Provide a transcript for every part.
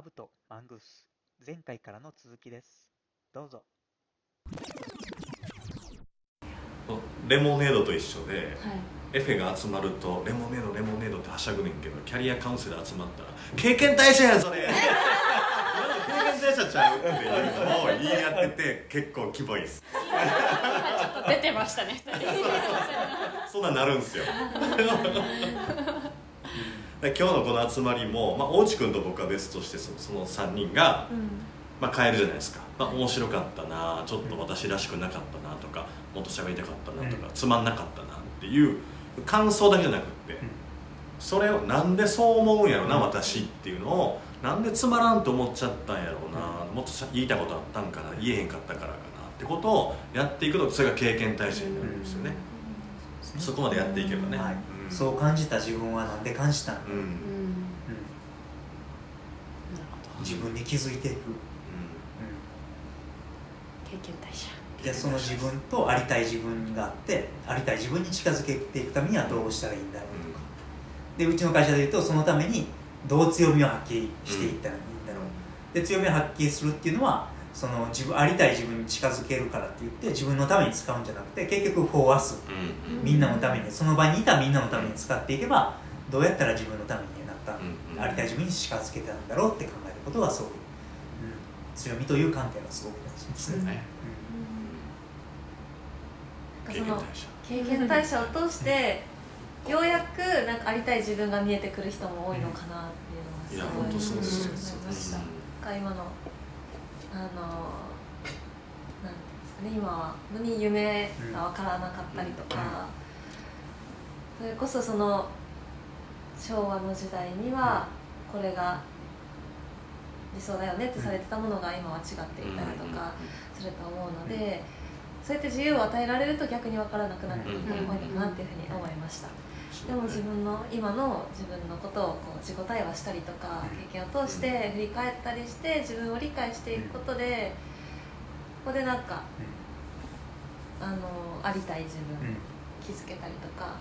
アブとマングース。前回からの続きです。どうぞ。レモネードと一緒で、はい。エフェが集まるとレモネードレモネードってはしゃぐねんけどキャリアカウンセラー集まったら経験対象やんそれ。経験対象ちゃうっていうのを言い合ってて結構キモいです。今ちょっと出てましたね そんなんなるんですよ。で 今日のこの集まりも、まあ、大地君と僕は別としてそその3人が、まあ、変えるじゃないですか、まあ、面白かったなちょっと私らしくなかったなとかもっと喋りたかったなとか、うん。つまんなかったなっていう感想だけじゃなくって、それをなんでそう思うんやろな、うん私っていうのをなんでつまらんと思っちゃったんやろうな、もっとさ言いたいことあったんかな言えへんかったからかなってことをやっていくとそれが経験対象になるんですよね、そこまでやっていけばね、はい。うんそう感じた自分はなんで感じたの？か、うん、うん。うん。なるほど自分に気づいていく、経験対象でその自分とありたい自分があってありたい自分に近づけていくためにはどうしたらいいんだろうとか、でうちの会社でいうとそのためにどう強みを発揮していったらいいん。だろう、で強みを発揮するっていうのはその自分ありたい自分に近づけるからって言って自分のために使うんじゃなくて結局フォーアス。うん。うんみんなのために。その場にいたみんなのために使っていけばどうやったら自分のためになった、うんうん。ありたい自分に近づけたんだろうって考えることがすごく、うん、強みという観点がすごく大事ですね。ね。なんかその経験対象を通してようやくなんかありたい自分が見えてくる人も多いのかなっていうのはすごいいや本当そうですよ、思いましたあのなんていうんですかね今は本当に夢が分からなかったりとか、それこそその昭和の時代にはこれが理想だよねってされてたものが今は違っていたりとかすると思うので、そうやって自由を与えられると逆に分からなくなることも多いのかなっていうふうに思いました。でも自分の今の自分のことをこう自己対話したりとか経験を通して振り返ったりして自分を理解していくことでここでなんかあのありたい自分うん。気づけたりとか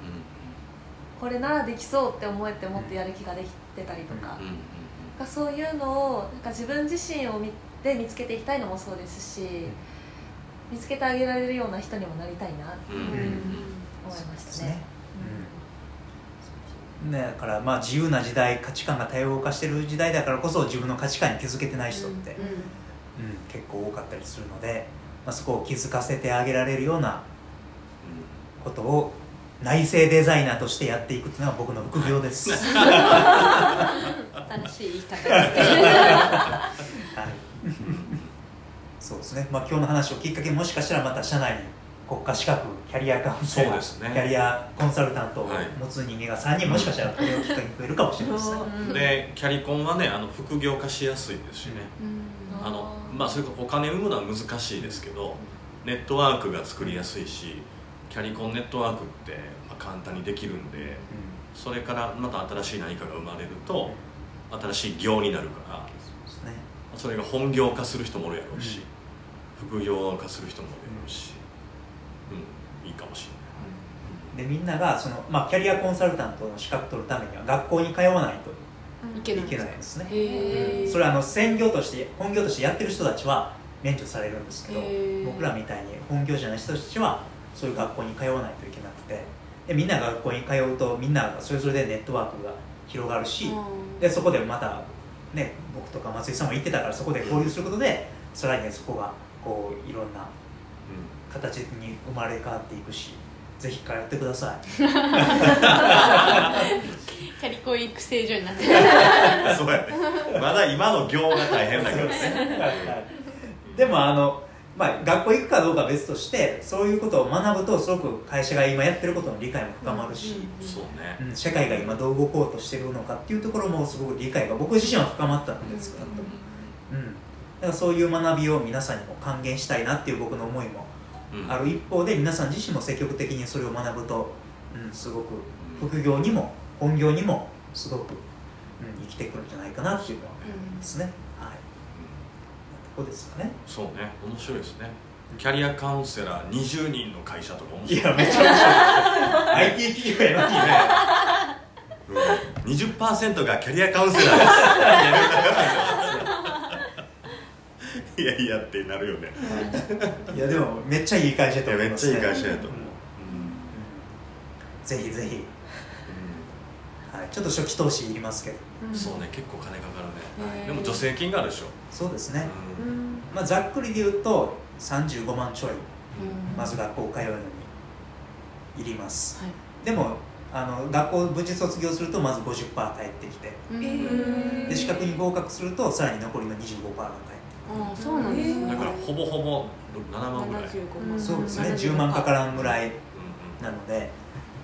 これならできそうって思えてもっとやる気ができてたりとかかそういうのをなんか自分自身を見て見つけていきたいのもそうですし見つけてあげられるような人にもなりたいなっていうふうに思いましたね。ねだからまあ自由な時代価値観が多様化してる時代だからこそ自分の価値観に気づけてない人って、うん結構多かったりするので、まあ、そこを気づかせてあげられるようなことを内政デザイナーとしてやっていくっていうのは僕の副業です。新しい言い方。はい、そうですね、まあ、今日の話をきっかけにもしかしたらまた社内に国家資格キャリアカウンセラー、そうですね。キャリアコンサルタントをはい持つ人間が3人もしかしたらこれをきっかけに増えるかもしれないですね。うん。でキャリコンはねあの副業化しやすいですしね、あのまあそれこそお金生むのは難しいですけどネットワークが作りやすいしキャリコンネットワークってまあ簡単にできるんでそれからまた新しい何かが生まれると新しい業になるからそね。それが本業化する人もおるやろうし、副業化する人もおるやろうし、うん、いいかもしれない。でみんながその、まあ、キャリアコンサルタントの資格取るためには学校に通わないといいけないですね。へー。それはあの専業として本業としてやってる人たちは免除されるんですけど僕らみたいに本業じゃない人たちはそういう学校に通わないといけなくてでみんなが学校に通うとみんなそれぞれでネットワークが広がるし、でそこでまたね僕とか松井さんも言ってたからそこで交流することでさらにそこがこういろんな形に生まれ変わっていくしぜひ通ってください。キャリコン育成所になってる。うん、そうや。ねまだ今の業が大変だけどね。でもあの、まあ、学校行くかどうかは別としてそういうことを学ぶとすごく会社が今やってることの理解も深まるし、そうね。うん社会が今どう動こうとしてるのかっていうところもすごく理解が僕自身は深まったので少なくとも、うん、だからそういう学びを皆さんにも還元したいなっていう僕の思いもうんある一方で皆さん自身も積極的にそれを学ぶと、うん、すごく副業にも本業にもすごく、うん、生きてくるんじゃないかなっていうのは思いますね。はい、ここですかね。そうね。面白いですね。キャリアカウンセラー20人の会社とか面い白い。やめっちゃ面白い。です。IT 企業やのにね。うん。20%がキャリアカウンセラーです いやいやってなるよね。いやでもめっちゃいい会社と思います、めっちゃいいね、会社やと思う、うん。ぜひぜひ、はい、ちょっと初期投資いりますけど。うん。そうね結構金かかるね。でも助成金があるでしょ、そうですね、うん。まあ、ざっくりで言うと35万ちょいうん。まず学校通うのにいります。はい。でもあの学校無事卒業するとまず50%返ってきて。で資格に合格するとさらに残りの25%が返ってああそうなんですね。だからほぼほぼ7万ぐらい、75万うんそうですね。75 10万。かからんぐらいうんなので、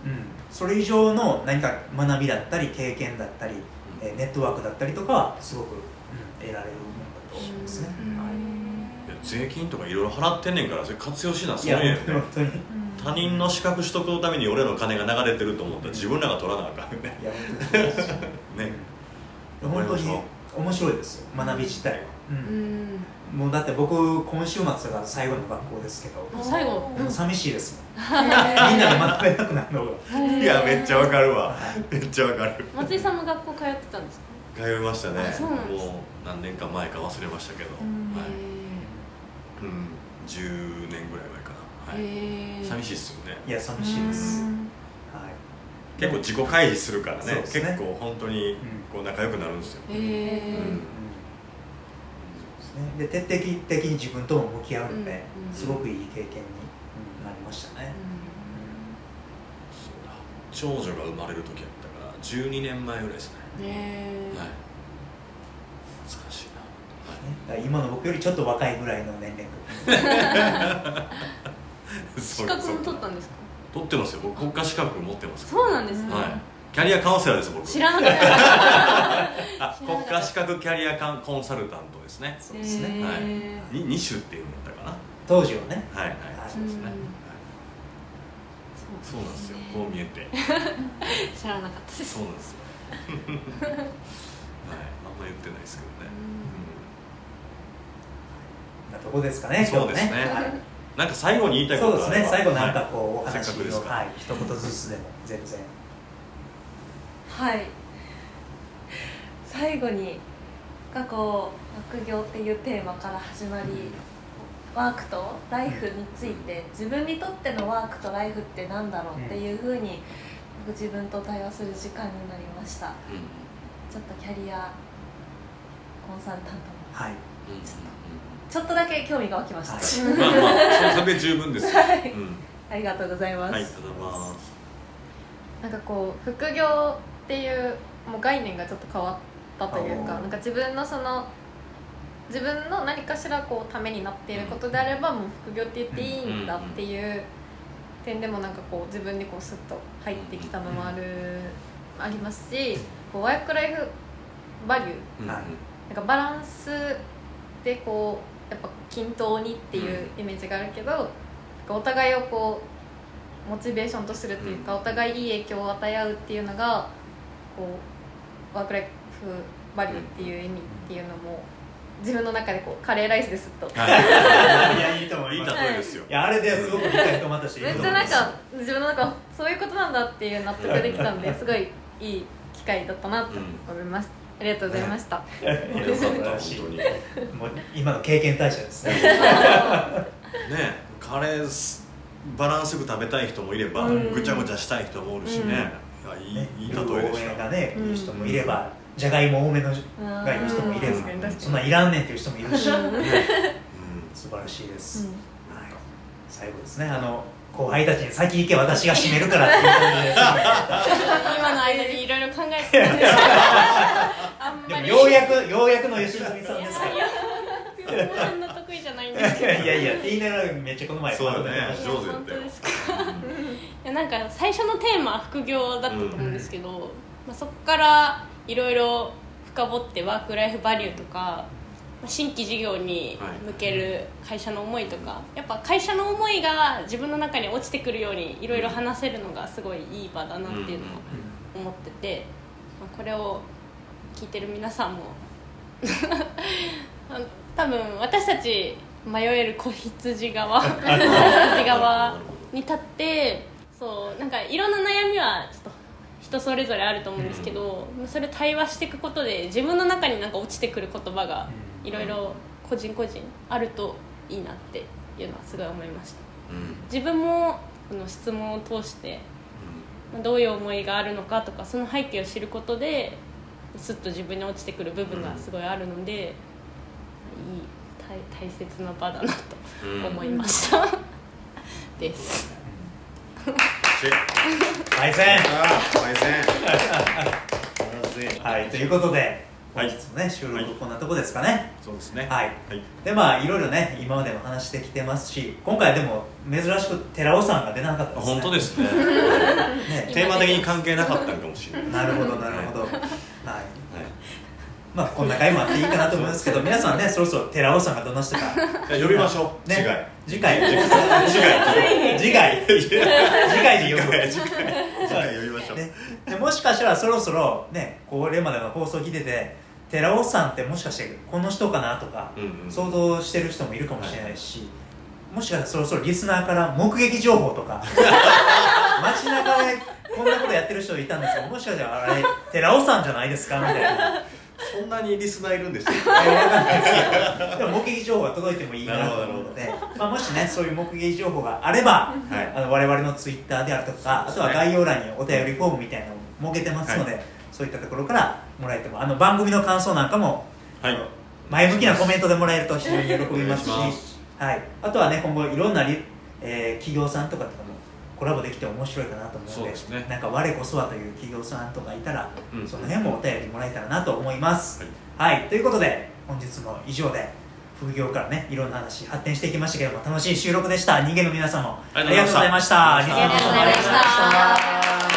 うん、それ以上の何か学びだったり経験だったり、えーネットワークだったりとかはすごく、うん、得られるものだと思いますね、うん。はい。いや税金とかいろいろ払ってんねんからそれ活用しなそいうやいうよね。本当に。他人の資格取得のために俺らの金が流れてると思ったら自分らが取らなあかんよね。いや本当にそうです ね。うん本当に面白いですよ学び自体は、ううん。んもうだって僕今週末が最後の学校ですけど、最後。でも寂しいですもん。みんなで学べなくなるのが。い。やめっちゃわかるわ。はい。めっちゃわかる。松井さんも学校通ってたんですか？通いましたね。もう何年か前か忘れましたけど、うん。はい。うん、10年ぐらい前かな、はい。へえ寂しいっすよね。いや寂しいです、はい結構自己開示するからね。ね。結構本当にうん。こう仲良くなるんですよ、へえうん。うんで徹底的に自分とも向き合うので、うん。すごくいい経験に、うんなりましたね、そうだ。長女が生まれる時やったから12年前ぐらいですね、へえはい。懐かしいな、はい今の僕よりちょっと若いぐらいの年齢 資格も取ったんですか？取ってますよ。僕国家資格持ってます。そうなんですね。はい。キャリアカウンセラーです僕。知らなかった。あ国家資格キャリアカンコンサルタントですね。そうですね、はい。に2種っていうんだったかな。当時はね。はいはい。はいそうですね、うんはい。そうなんですよ。こう見えて。知らなかったです。そうなんですよ。はい。あんま言ってないですけどね、なとこですかねそうですね。今日ははいなんか最後に言いたいこそうですとあればね。最後なんかはい。こうお話せっかくですから。をはい一言ずつでも全然。はい。最後にがこう学業っていうテーマから始まりワークとライフについて自分にとってのワークとライフってなんだろうっていうふうに僕自分と対話する時間になりました。うん。ちょっとキャリアコンサルタントもはい。うんちょっとだけ興味が湧きました、はい。うんまあまあそれで十分ですよ、はい。うん。ありがとうございます、はいありがとうございます。なんかこう副業っていうもう概念がちょっと変わったというかなんか自分のその自分の何かしらこうためになっていることであればもう副業って言っていいんだっていう点でもなんかこう自分にこうスッと入ってきたのもあるありますしこうワークライフバリュー。なんかバランスでこうやっぱ均等にっていうイメージがあるけど、なんかお互いをこうモチベーションとするというか、お互いいい影響を与え合うっていうのがこうワークライフバリューっていう意味っていうのも自分の中でこうカレーライスですっと。はい。いやいいと思いいいですよ。いやあれですごく理解とまったしめっちゃなんか自分の中そういうことなんだっていう納得できたんですごいいい機会だったなと思います、ありがとうございました、あよかった本当に。ねもう今の経験対象ですね。カレーすバランスよく食べたい人もいればうん。ぐちゃぐちゃしたい人もおるしね、いやいいねいい例えでしめがたねいい人もいればじゃがいも多めのがいい人もいればそんなんいらんねんっていう人もいるし。うん。素晴らしいです、うん。はい、最後ですね。あの後輩たちに先行け私が締めるからっていう感じです今の間にいろいろ考えてたんですようやくようやくの吉住さんですからいやそんな得意じゃないんですけどいやいやって言いながらめっちゃこの前そうだね上手やったよ本当ですかいやなんか最初のテーマは副業だったと思うんですけど、まあ、そこからいろいろ深掘ってワークライフバリューとかまあ新規事業に向ける会社の思いとかやっぱ会社の思いが自分の中に落ちてくるようにいろいろ話せるのがすごいいい場だなっていうのは思ってて、まあ、これを聞いてる皆さんもあ 多分私たち迷える子羊側子羊側に立ってそうなんかいろんな悩みはちょっと人それぞれあると思うんですけど、それ対話していくことで自分の中になんか落ちてくる言葉がいろいろ個人個人あるといいなっていうのはすごい思いました。うん。自分もこの質問を通してまあどういう思いがあるのかとかその背景を知ることですっと自分に落ちてくる部分がすごいあるので、いい大大切な場だなとうん。思いました、です。し対戦。戦。はいということではい本日のね収はい。録こんなとこですかね。そうですね。はい。はい。でまあいろいろね今までも話してきてますし今回でも珍しく寺尾さんが出なかったですね。本当ですね。ね。テーマ的に関係なかったのかもしれない。なるほどなるほど。はい。はい。まあこんな回もあっていいかなと思いますけど皆さんねそろそろ寺尾さんがどんな人か。呼びましょう。次回。ね次回。次回。次回。次回で呼ぶ。次回。次回呼びましょう。ね、でもしかしたらそろそろねこれまでの放送聞いてて寺尾さんってもしかしてこの人かなとか、想像してる人もいるかもしれないし、もしかしたらそろそろリスナーから目撃情報とか 街中でこんなことやってる人いたんですけどもしかしたらあれ寺尾さんじゃないですかみたいな。そんなにリスナーいるんですよでも目撃情報が届いてもいいなと思うので、まあ、もしねそういう目撃情報があれば、はい。あの我々のツイッターであるとかあとは概要欄にお便りフォームみたいなのを設けてますので、そういったところからもらえてもあの番組の感想なんかもはい。前向きなコメントでもらえると非常に喜びますしお願いします。はい、あとはね今後いろんなリ、えー企業さんとかとかもコラボできて面白いかなと思うのでそうですね。なんか我こそはという企業さんとかいたら、うん。その辺もお便りもらえたらなと思います。はい、ということで本日も以上で副業からねいろんな話発展していきましたけども楽しい収録でした。人間の皆さんも。ありがとうございました。ありがとうございました